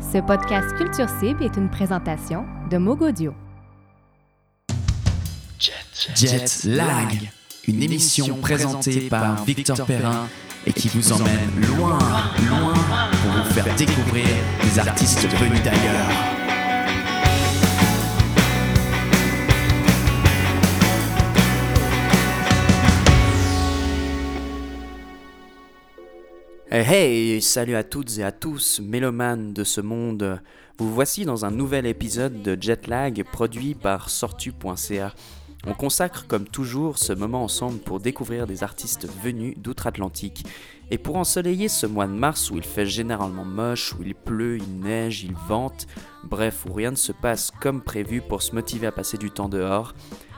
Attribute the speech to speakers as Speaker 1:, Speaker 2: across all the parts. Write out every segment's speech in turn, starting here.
Speaker 1: Ce podcast Culture Cible est une présentation de Mogodio.
Speaker 2: Jet Lag, une émission présentée par Victor Perrin et qui vous emmène loin, loin pour vous faire découvrir des artistes venus d'ailleurs.
Speaker 3: Hey, hey, salut à toutes et à tous, mélomanes de ce monde. Vous voici dans un nouvel épisode de Jetlag produit par Sortu.ca. On consacre comme toujours ce moment ensemble pour découvrir des artistes venus d'outre-Atlantique. Et pour ensoleiller ce mois de mars où il fait généralement moche, où il pleut, il neige, il vente, bref, où rien ne se passe comme prévu pour se motiver à passer du temps dehors,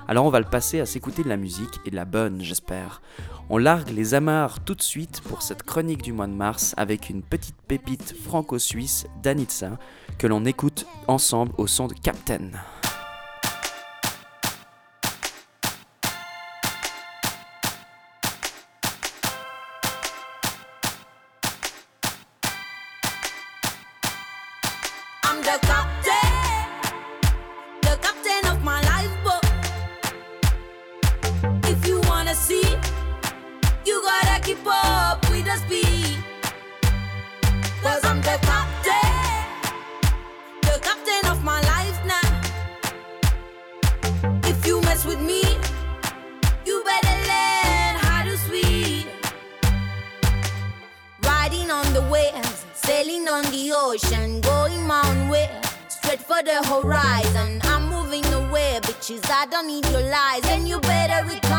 Speaker 3: alors on va le passer à s'écouter de la musique et de la bonne, j'espère. On largue les amarres tout de suite pour cette chronique du mois de mars avec une petite pépite franco-suisse d'Anitsa que l'on écoute ensemble au son de Captain.
Speaker 4: Mess with me, you better learn how to swim. Riding on the waves, sailing on the ocean, going my way, straight for the horizon. I'm moving away, bitches. I don't need your lies, and you better recognize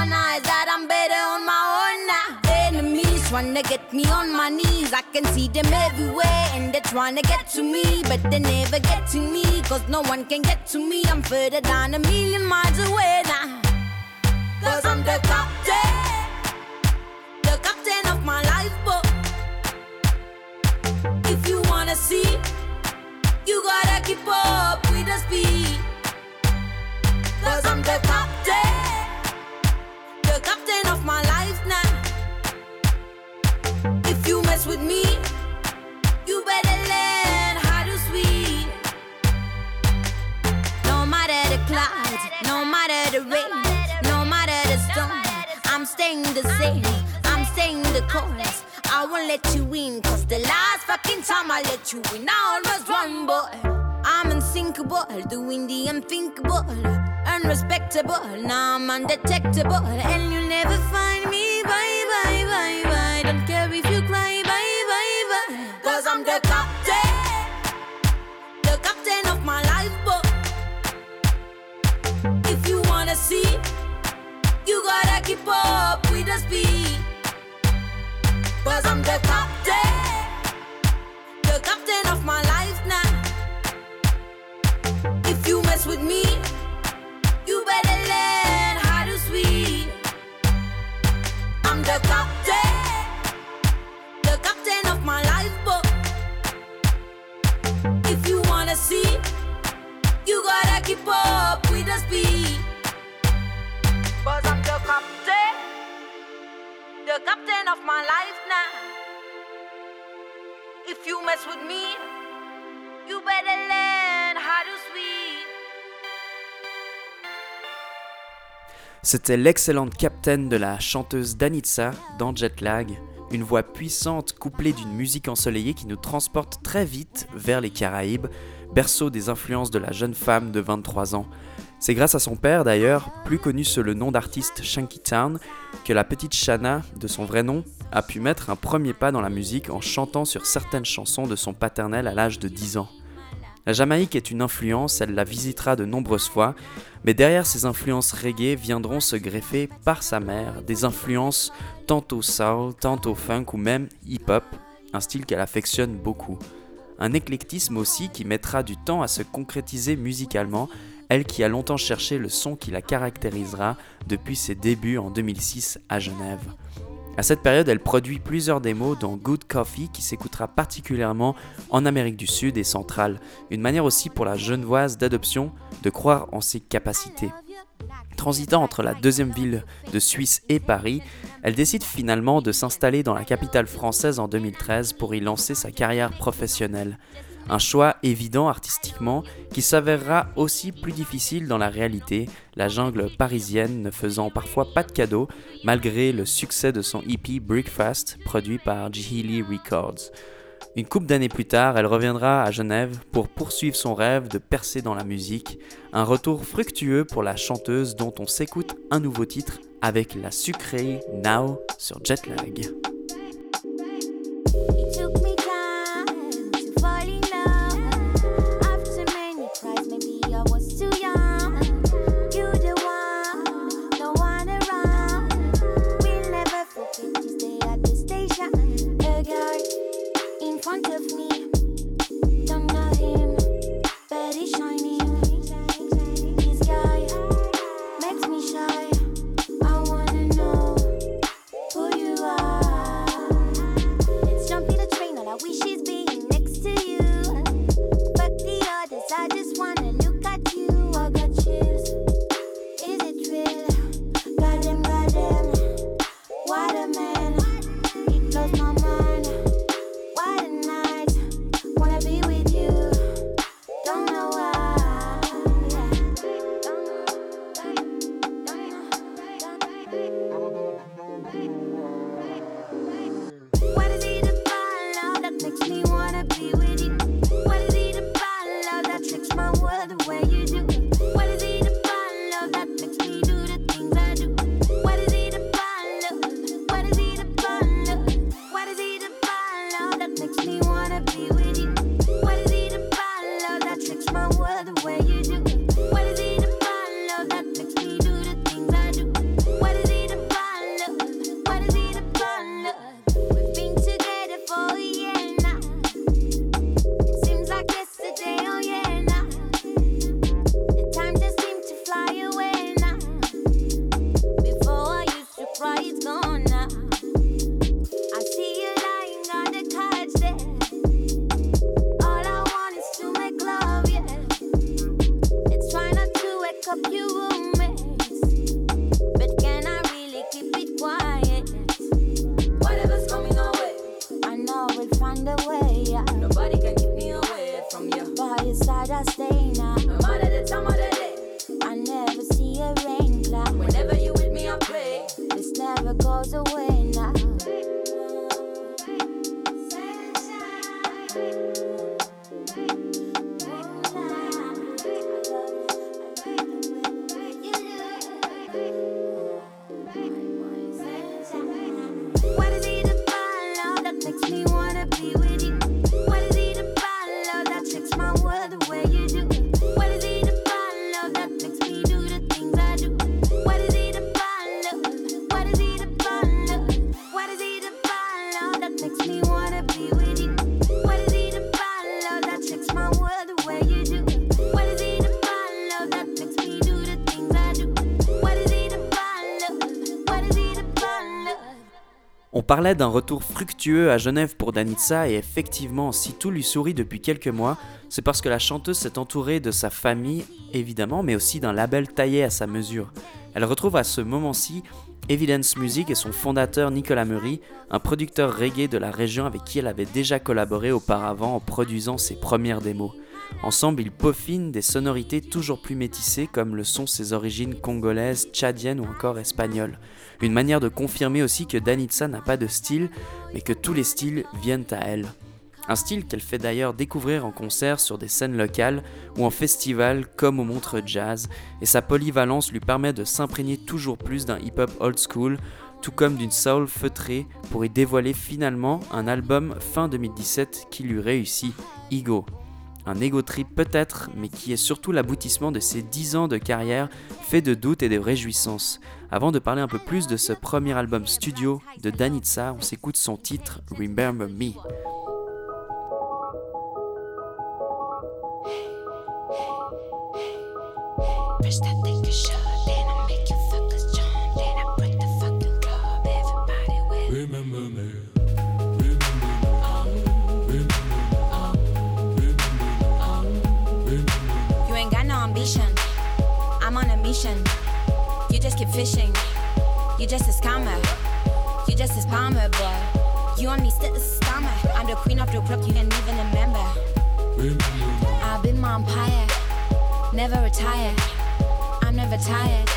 Speaker 4: Enemies wanna get me on my knees, I can see them everywhere, and they're trying to get to me, but they never get to me, cause no one can get to me. I'm further down a million miles away now. Cause I'm the the. I won't let you in, cause the last fucking time I let you in, I almost won, but I'm unsinkable, doing the unthinkable, unrespectable. Now I'm undetectable, and you'll never find me. Bye, bye, bye, bye. Don't care if you cry, bye, bye, bye. Cause I'm the captain, the captain of my lifeboat. If you wanna see, you gotta keep up with the speed. Cause I'm the captain,
Speaker 3: C'était l'excellente Captain de la chanteuse Danitza dans Jetlag, une voix puissante couplée d'une musique ensoleillée qui nous transporte très vite vers les Caraïbes, berceau des influences de la jeune femme de 23 ans. C'est grâce à son père d'ailleurs, plus connu sous le nom d'artiste Shanky Town, que la petite Shanna, de son vrai nom, a pu mettre un premier pas dans la musique en chantant sur certaines chansons de son paternel à l'âge de 10 ans. La Jamaïque est une influence, elle la visitera de nombreuses fois, mais derrière ces influences reggae viendront se greffer par sa mère des influences tantôt soul, tantôt funk ou même hip-hop, un style qu'elle affectionne beaucoup. Un éclectisme aussi qui mettra du temps à se concrétiser musicalement, elle qui a longtemps cherché le son qui la caractérisera depuis ses débuts en 2006 à Genève. À cette période, elle produit plusieurs démos dont Good Coffee qui s'écoutera particulièrement en Amérique du Sud et centrale, une manière aussi pour la genevoise d'adoption de croire en ses capacités. Transitant entre la deuxième ville de Suisse et Paris, elle décide finalement de s'installer dans la capitale française en 2013 pour y lancer sa carrière professionnelle.
Speaker 4: Un choix évident artistiquement qui s'avérera aussi plus difficile dans la réalité, la jungle parisienne ne faisant parfois pas de cadeaux malgré le succès de son EP Breakfast produit par Healy Records. Une couple d'années plus tard, elle reviendra à Genève pour poursuivre son rêve de percer dans la musique, un retour fructueux pour la chanteuse dont on s'écoute un nouveau titre avec la sucrée Now sur Jetlag. gotta stay parlait d'un retour fructueux à Genève pour Danitza et effectivement, si tout lui sourit depuis quelques mois, c'est parce que la chanteuse s'est entourée de sa famille, évidemment, mais aussi d'un label taillé à sa mesure. Elle retrouve à ce moment-ci Evidence Music et son fondateur Nicolas Murray, un producteur reggae de la région avec qui elle avait déjà collaboré auparavant en produisant ses premières démos. Ensemble, ils peaufinent des sonorités toujours plus métissées comme le sont ses origines congolaises, tchadiennes ou encore espagnoles. Une manière de confirmer aussi que Danitza n'a pas de style, mais que tous les styles viennent à elle. Un style qu'elle fait d'ailleurs découvrir en concert sur des scènes locales ou en festival comme au Montreux Jazz, et sa polyvalence lui permet de s'imprégner toujours plus d'un hip-hop old school, tout comme d'une soul feutrée pour y dévoiler finalement un album fin 2017 qui lui réussit, Ego. Un ego trip peut-être, mais qui est surtout l'aboutissement de ses 10 ans de carrière fait de doutes et de réjouissances. Avant de parler un peu plus de ce premier album studio de Danitza, on s'écoute son titre Remember Me. You just keep fishing. You just a scammer. You just a spammer, boy. You only still a scammer. I'm the queen of the club, you can't even remember. I've been my empire. Never retire, I'm never tired.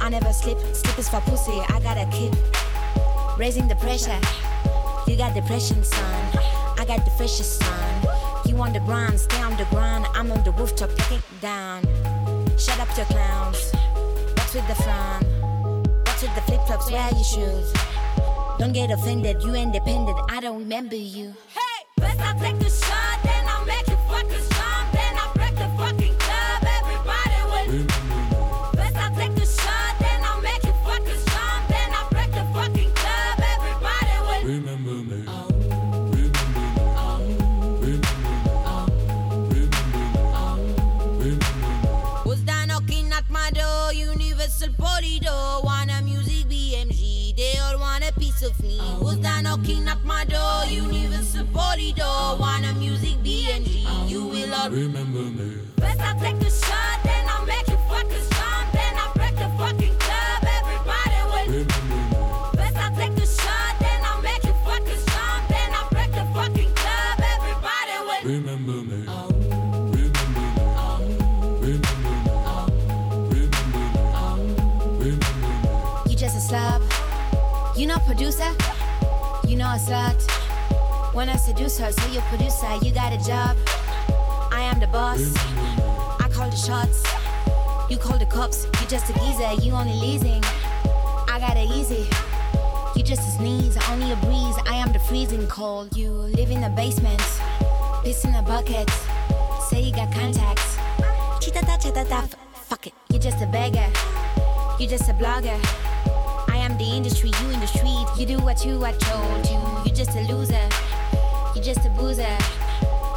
Speaker 4: I never sleep. slip is for pussy, I got a kid. Raising the pressure, you got depression, son. I got the freshest son. You on the ground, stay on the ground. I'm on the rooftop, it down. Shut up, your clowns. What's with the frown? What's with the flip flops? Wear your shoes. Don't get offended, you independent. I don't remember you. Hey, best I take the shot, Universal Polido. Wanna music BMG. They all want a piece of me. Who's that knocking at my door? Universal Polido. Wanna music BMG. You will all
Speaker 5: Remember me.
Speaker 4: Best I take the shot, then I'll make you fucking strong. Then I break the fucking club. Everybody will.
Speaker 5: Remember me.
Speaker 4: Best I take the shot, then I'll make you fucking strong. Then I break the fucking club. Everybody will.
Speaker 5: Remember me. Oh.
Speaker 4: You know producer. You know a slut. When I seduce her, so you producer, you got a job. I am the boss. I call the shots. You call the cops. You just a geezer. You only leasing. I got it easy. You just a sneeze, only a breeze. I am the freezing cold. You live in a basement, piss in a bucket. Say you got contacts. Chitata chatata, f- fuck it. You just a beggar. You just a blogger. The industry, you in the street. You do what you I told you. You just a loser. You just a boozer.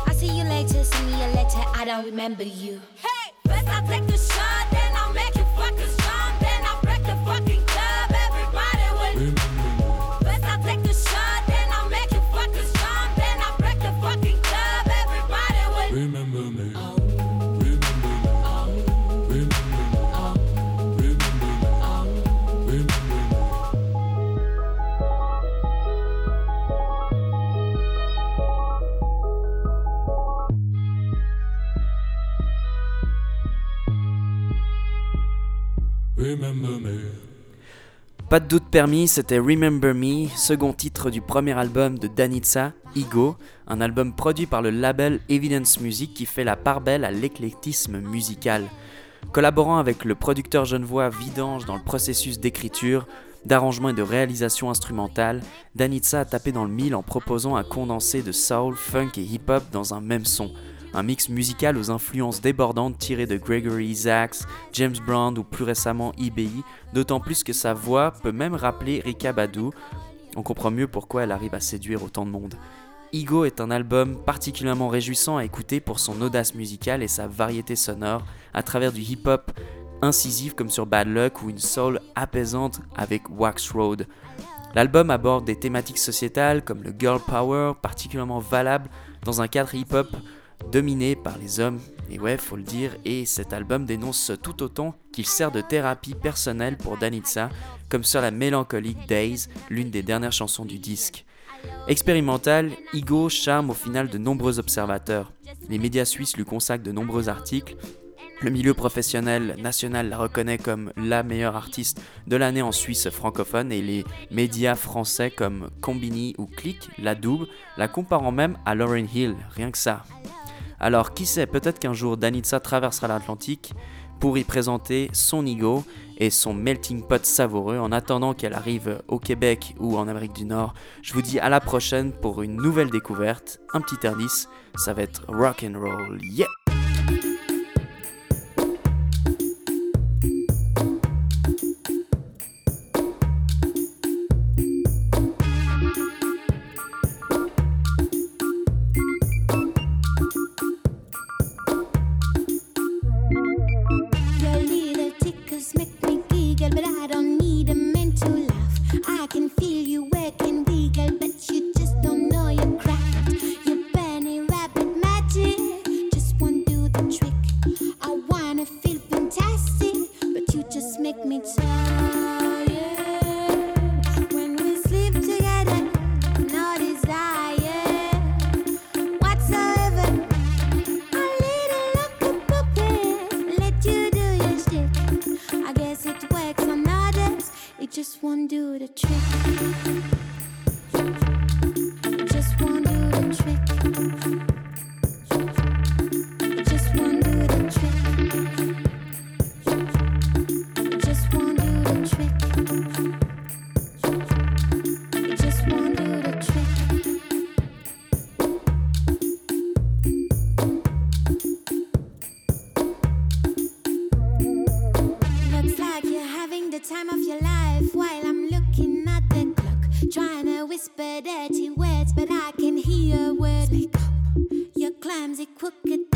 Speaker 4: I see you later, send me a letter. I don't remember you. Hey, first I take the shot,
Speaker 3: Pas de doute permis, c'était Remember Me, second titre du premier album de Danitza, Ego, un album produit par le label Evidence Music qui fait la part belle à l'éclectisme musical. Collaborant avec le producteur genevois Vidange dans le processus d'écriture, d'arrangement et de réalisation instrumentale, Danitza a tapé dans le mille en proposant un condensé de soul, funk et hip-hop dans un même son. Un mix musical aux influences débordantes tirées de Gregory Isaacs, James Brown ou plus récemment IBI, d'autant plus que sa voix peut même rappeler Rika Badu. On comprend mieux pourquoi elle arrive à séduire autant de monde. Ego est un album particulièrement réjouissant à écouter pour son audace musicale et sa variété sonore à travers du hip-hop incisif comme sur Bad Luck ou une soul apaisante avec Wax Road. L'album aborde des thématiques sociétales comme le girl power, particulièrement valable dans un cadre hip-hop dominé par les hommes, et ouais, faut le dire, et cet album dénonce tout autant qu'il sert de thérapie personnelle pour Danitza, comme sur la mélancolique Days, l'une des dernières chansons du disque. Expérimental, Igo charme au final de nombreux observateurs. Les médias suisses lui consacrent de nombreux articles. Le milieu professionnel national la reconnaît comme la meilleure artiste de l'année en Suisse francophone et les médias français comme Combini ou Click la doublent, la comparant même à Lauryn Hill, rien que ça. Alors qui sait, peut-être qu'un jour Danitza traversera l'Atlantique pour y présenter son ego et son melting pot savoureux en attendant qu'elle arrive au Québec ou en Amérique du Nord. Je vous dis à la prochaine pour une nouvelle découverte, un petit indice, ça va être rock and roll. Yeah!
Speaker 4: won't do the trick. time of your life while I'm looking at the clock. Trying to whisper dirty words, but I can hear words. Speak up. Your clumsy, crooked